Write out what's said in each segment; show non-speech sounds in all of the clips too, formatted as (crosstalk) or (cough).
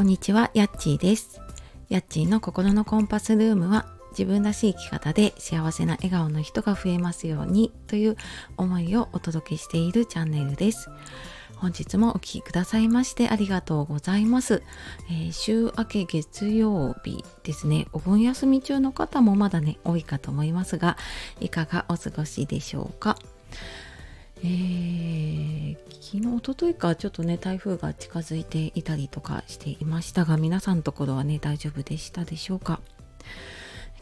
こんにちは、やっちーです。やっちーの心のコンパスルームは自分らしい生き方で幸せな笑顔の人が増えますようにという思いをお届けしているチャンネルです。本日もお聴きくださいましてありがとうございます、えー、週明け月曜日ですねお盆休み中の方もまだね多いかと思いますがいかがお過ごしでしょうか？えー、昨日おとといかちょっとね台風が近づいていたりとかしていましたが皆さんのところはね大丈夫でしたでしょうか？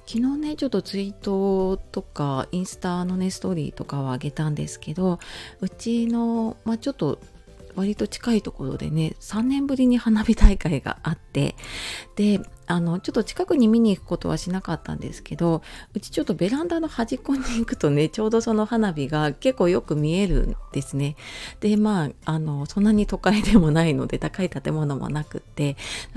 昨日ねちょっとツイートとかインスタのねストーリーとかをあげたんですけどうちのまあちょっと割と近いところでね3年ぶりに花火大会があってであのちょっと近くに見に行くことはしなかったんですけどうちちょっとベランダの端っこに行くとねちょうどその花火が結構よく見えるんですね。でまああのそんなに都会でもないので高い建物もなくって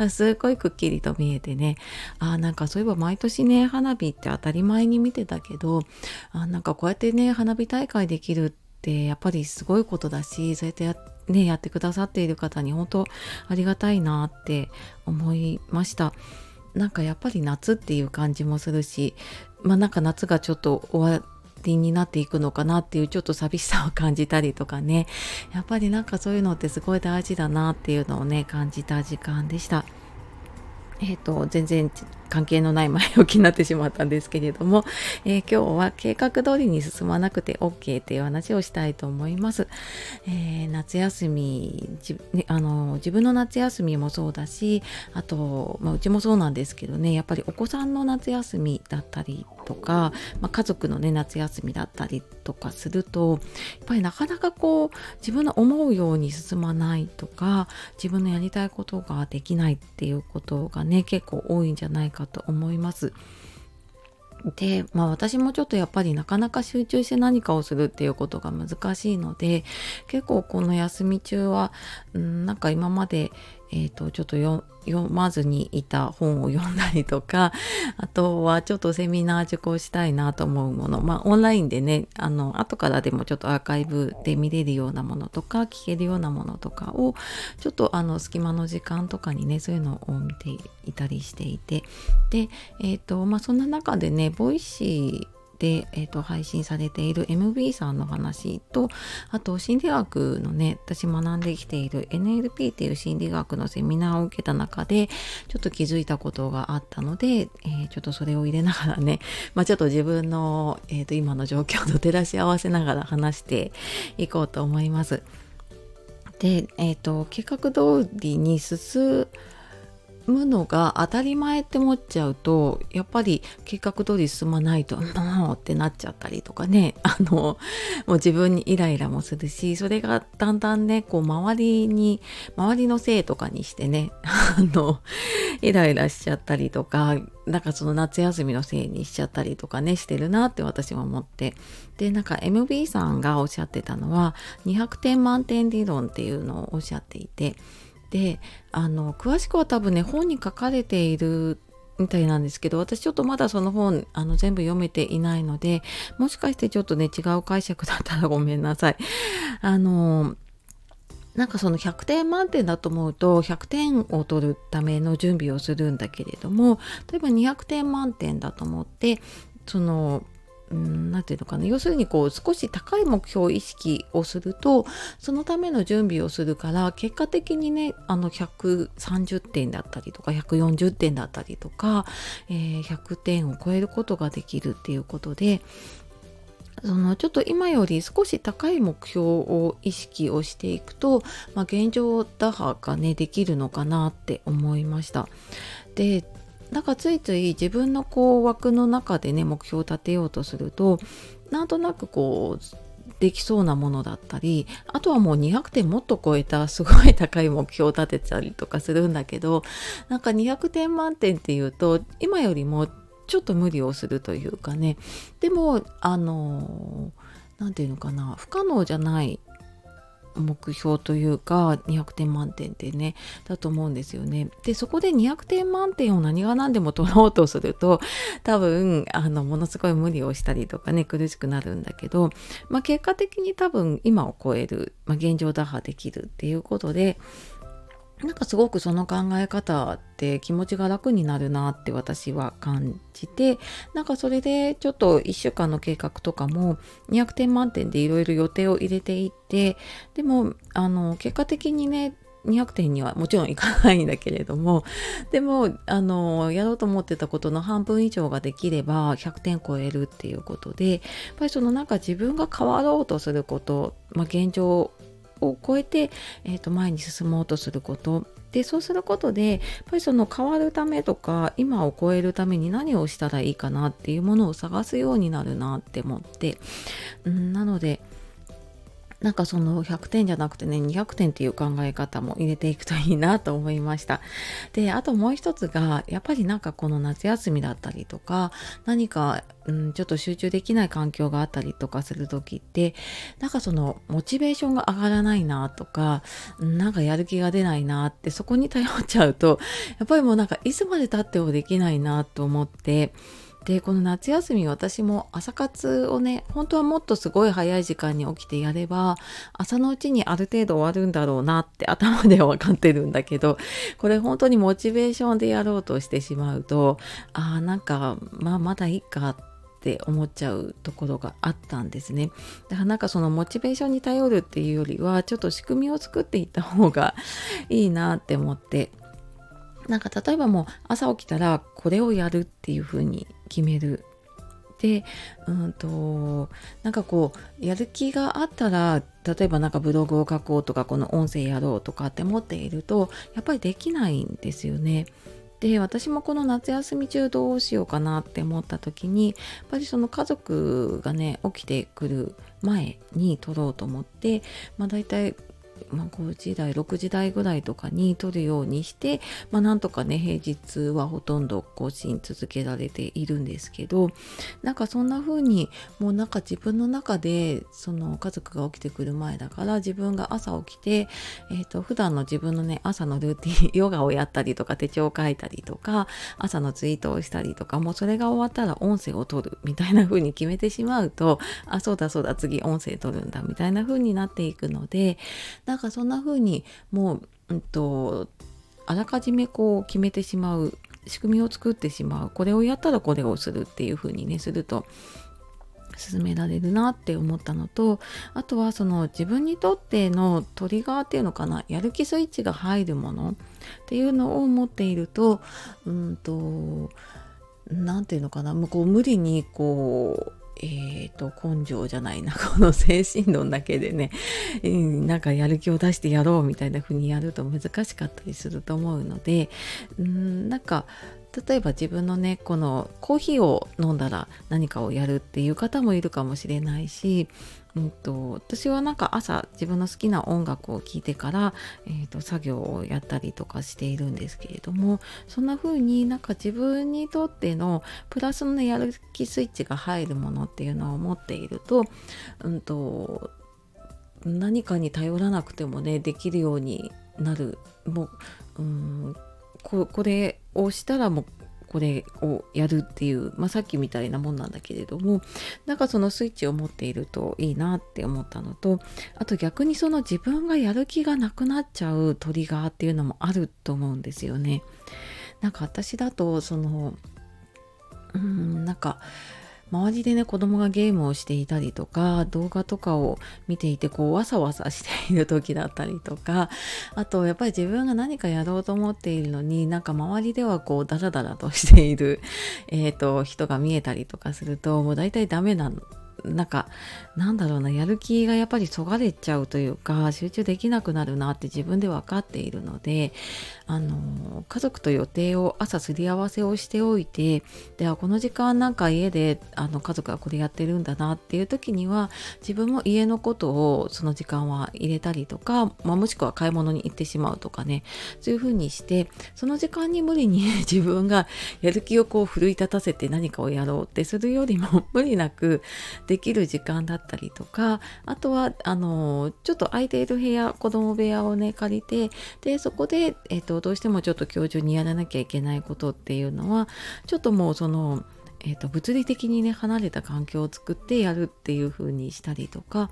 すごいくっきりと見えてねあなんかそういえば毎年ね花火って当たり前に見てたけどあなんかこうやってね花火大会できるってやっぱりすごいことだしそうやってね、やってくださっている方に本当ありがたいなって思いました。なんかやっぱり夏っていう感じもするし、まあなんか夏がちょっと終わりになっていくのかなっていうちょっと寂しさを感じたりとかね、やっぱりなんかそういうのってすごい大事だなっていうのをね、感じた時間でした。え、ー、と、全然関係のない前置きになってしまったんですけれども、えー、今日は計画通りに進まなくて OK っていう話をしたいと思います。えー、夏休みね、あの自分の夏休みもそうだしあと、まあ、うちもそうなんですけどねやっぱりお子さんの夏休みだったりとか、まあ、家族のね夏休みだったりとかするとやっぱりなかなかこう自分の思うように進まないとか自分のやりたいことができないっていうことがね結構多いんじゃないかと思います。で、まあ私もちょっとやっぱりなかなか集中して何かをするっていうことが難しいので、結構この休み中は、うん、なんか今までえーと、ちょっと読まずにいた本を読んだりとか (laughs) あとはちょっとセミナー受講したいなと思うもの。まあオンラインでねあの後からでもちょっとアーカイブで見れるようなものとか聞けるようなものとかをちょっとあの隙間の時間とかにねそういうのを見ていたりしていて。でえっ、ー、とまあそんな中でねボイシーで、えーと、配信されている MB さんの話とあと心理学のね私学んできている NLP っていう心理学のセミナーを受けた中でちょっと気づいたことがあったので、えー、ちょっとそれを入れながらね、(laughs) まあ、ちょっと自分の、えーと、今の状況と照らし合わせながら話していこうと思います。で、えーと計画通りに進むむのが当たり前って思っちゃうとやっぱり計画通り進まないともうってなっちゃったりとかね。(laughs) あのもう自分にイライラもするしそれがだんだんねこう周りに周りのせいとかにしてね (laughs) あのイライラしちゃったりとかなんかその夏休みのせいにしちゃったりとかねしてるなって私は思って。でなんか MB さんがおっしゃってたのは200点満点理論っていうのをおっしゃっていてであの詳しくは多分ね本に書かれているみたいなんですけど私ちょっとまだその本あの全部読めていないのでもしかしてちょっとね違う解釈だったらごめんなさい。あのなんかその100点満点だと思うと100点を取るための準備をするんだけれども例えば200点満点だと思ってその何て言うのかな要するにこう少し高い目標意識をするとそのための準備をするから結果的にねあの130点だったりとか140点だったりとか、えー、100点を超えることができるっていうことでそのちょっと今より少し高い目標を意識をしていくと、まあ、現状打破がねできるのかなって思いました。でだからついつい自分のこう枠の中でね目標を立てようとするとなんとなくこうできそうなものだったりあとはもう200点もっと超えたすごい高い目標を立てたりとかするんだけどなんか200点満点っていうと今よりもちょっと無理をするというかね。でもあの何て言うのかな不可能じゃない目標というか200点満点ってねだと思うんですよね。でそこで200点満点を何が何でも取ろうとすると多分あのものすごい無理をしたりとかね苦しくなるんだけど、まあ、結果的に多分今を超える、まあ、現状打破できるっていうことでなんかすごくその考え方って気持ちが楽になるなって私は感じてなんかそれでちょっと1週間の計画とかも200点満点でいろいろ予定を入れていってでもあの結果的にね200点にはもちろんいかないんだけれどもでもあのやろうと思ってたことの半分以上ができれば100点超えるっていうことでやっぱりそのなんか自分が変わろうとすること、まあ、現状を超えて、えー、と前に進もうとすること。でそうすることでやっぱりその変わるためとか今を超えるために何をしたらいいかなっていうものを探すようになるなって思って、うん、なのでなんかその100点じゃなくてね200点っていう考え方も入れていくといいなと思いました。であともう一つがやっぱりなんかこの夏休みだったりとか何か、うん、ちょっと集中できない環境があったりとかする時ってなんかそのモチベーションが上がらないなとかなんかやる気が出ないなってそこに頼っちゃうとやっぱりもうなんかいつまでたってもできないなと思ってでこの夏休み私も朝活をね本当はもっとすごい早い時間に起きてやれば朝のうちにある程度終わるんだろうなって頭では分かってるんだけどこれ本当にモチベーションでやろうとしてしまうとあーなんかまあまだいいかって思っちゃうところがあったんですね。だからなんかそのモチベーションに頼るっていうよりはちょっと仕組みを作っていった方がいいなって思ってなんか例えばもう朝起きたらこれをやるっていう風に決めるでうんとなんかこうやる気があったら例えばなんかブログを書こうとかこの音声やろうとかって思っているとやっぱりできないんですよね。で私もこの夏休み中どうしようかなって思った時にやっぱりその家族がね起きてくる前に撮ろうと思って、まあ、大体まあ、5時台6時台ぐらいとかに撮るようにして、まあ、なんとかね平日はほとんど更新続けられているんですけどなんかそんな風にもうなんか自分の中でその家族が起きてくる前だから自分が朝起きて、えーと、普段の自分のね朝のルーティンヨガをやったりとか手帳を書いたりとか朝のツイートをしたりとかもうそれが終わったら音声を取るみたいな風に決めてしまうとあそうだそうだ次音声取るんだみたいな風になっていくのでなんかそんな風にもう、うんと、あらかじめこう決めてしまう仕組みを作ってしまうこれをやったらこれをするっていう風にねすると進められるなって思ったのとあとはその自分にとってのトリガーっていうのかなやる気スイッチが入るものっていうのを持っているとうんと何て言うのかなもうこう無理にこうえーと、根性じゃないな。(laughs) この精神論だけでね、うん、なんかやる気を出してやろうみたいな風にやると難しかったりすると思うので。うんなんか例えば自分のねこのコーヒーを飲んだら何かをやるっていう方もいるかもしれないしうんと、私はなんか朝自分の好きな音楽を聴いてから、えーと、作業をやったりとかしているんですけれどもそんな風になんか自分にとってのプラスのやる気スイッチが入るものっていうのを持っていると,、うんと、何かに頼らなくてもねできるようになる。もう、うん、これをしたらもうこれをやるっていう、まあ、さっきみたいなもんなんだけれどもなんかそのスイッチを持っているといいなって思ったのとあと逆にその自分がやる気がなくなっちゃうトリガーっていうのもあると思うんですよね。なんか私だとそのうんなんか周りでね子供がゲームをしていたりとか動画とかを見ていてこうわさわさしている時だったりとかあとやっぱり自分が何かやろうと思っているのになんか周りではこうダラダラとしている、えーと、人が見えたりとかするともう大体ダメななんかなんだろうなやる気がやっぱりそがれちゃうというか集中できなくなるなって自分で分かっているのであの家族と予定を朝すり合わせをしておいてではこの時間なんか家であの家族がこれやってるんだなっていう時には自分も家のことをその時間は入れたりとか、まあ、もしくは買い物に行ってしまうとかねそういう風にしてその時間に無理に (laughs) 自分がやる気をこう奮い立たせて何かをやろうってするよりも無理なくできる時間だったりとかあとはあのちょっと空いている部屋子供部屋をね借りてでそこで、えーと、どうしてもちょっと教授にやらなきゃいけないことっていうのはちょっともうそのえーと、物理的にね離れた環境を作ってやるっていう風にしたりとか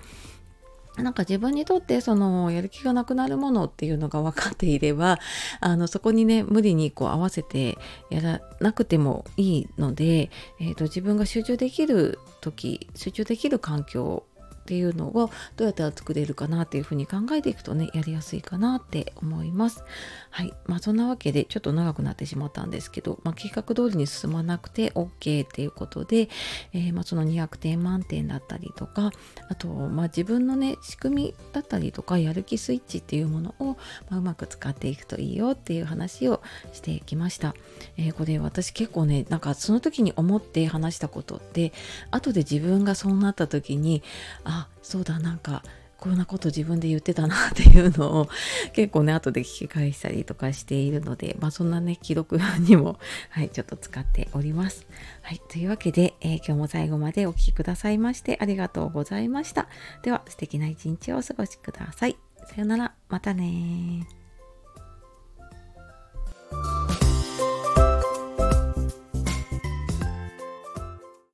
なんか自分にとってそのやる気がなくなるものっていうのが分かっていればあのそこにね無理にこう合わせてやらなくてもいいので、えーと、自分が集中できる時集中できる環境っていうのをどうやったら作れるかなっていうふうに考えていくとねやりやすいかなって思います。はいまあそんなわけでちょっと長くなってしまったんですけど、まあ、計画通りに進まなくて OK っていうことで、えー、まあその200点満点だったりとかあとまあ自分のね仕組みだったりとかやる気スイッチっていうものを、ま、うまく使っていくといいよっていう話をしてきました。えー、これ私結構ねなんかその時に思って話したことって後で自分がそうなった時にあそうだなんかこんなこと自分で言ってたなっていうのを結構ね後で聞き返したりとかしているのでまあそんなね記録にもはいちょっと使っております。はいというわけで、えー、今日も最後までお聴きくださいましてありがとうございました。では素敵な一日をお過ごしください。さよならまたね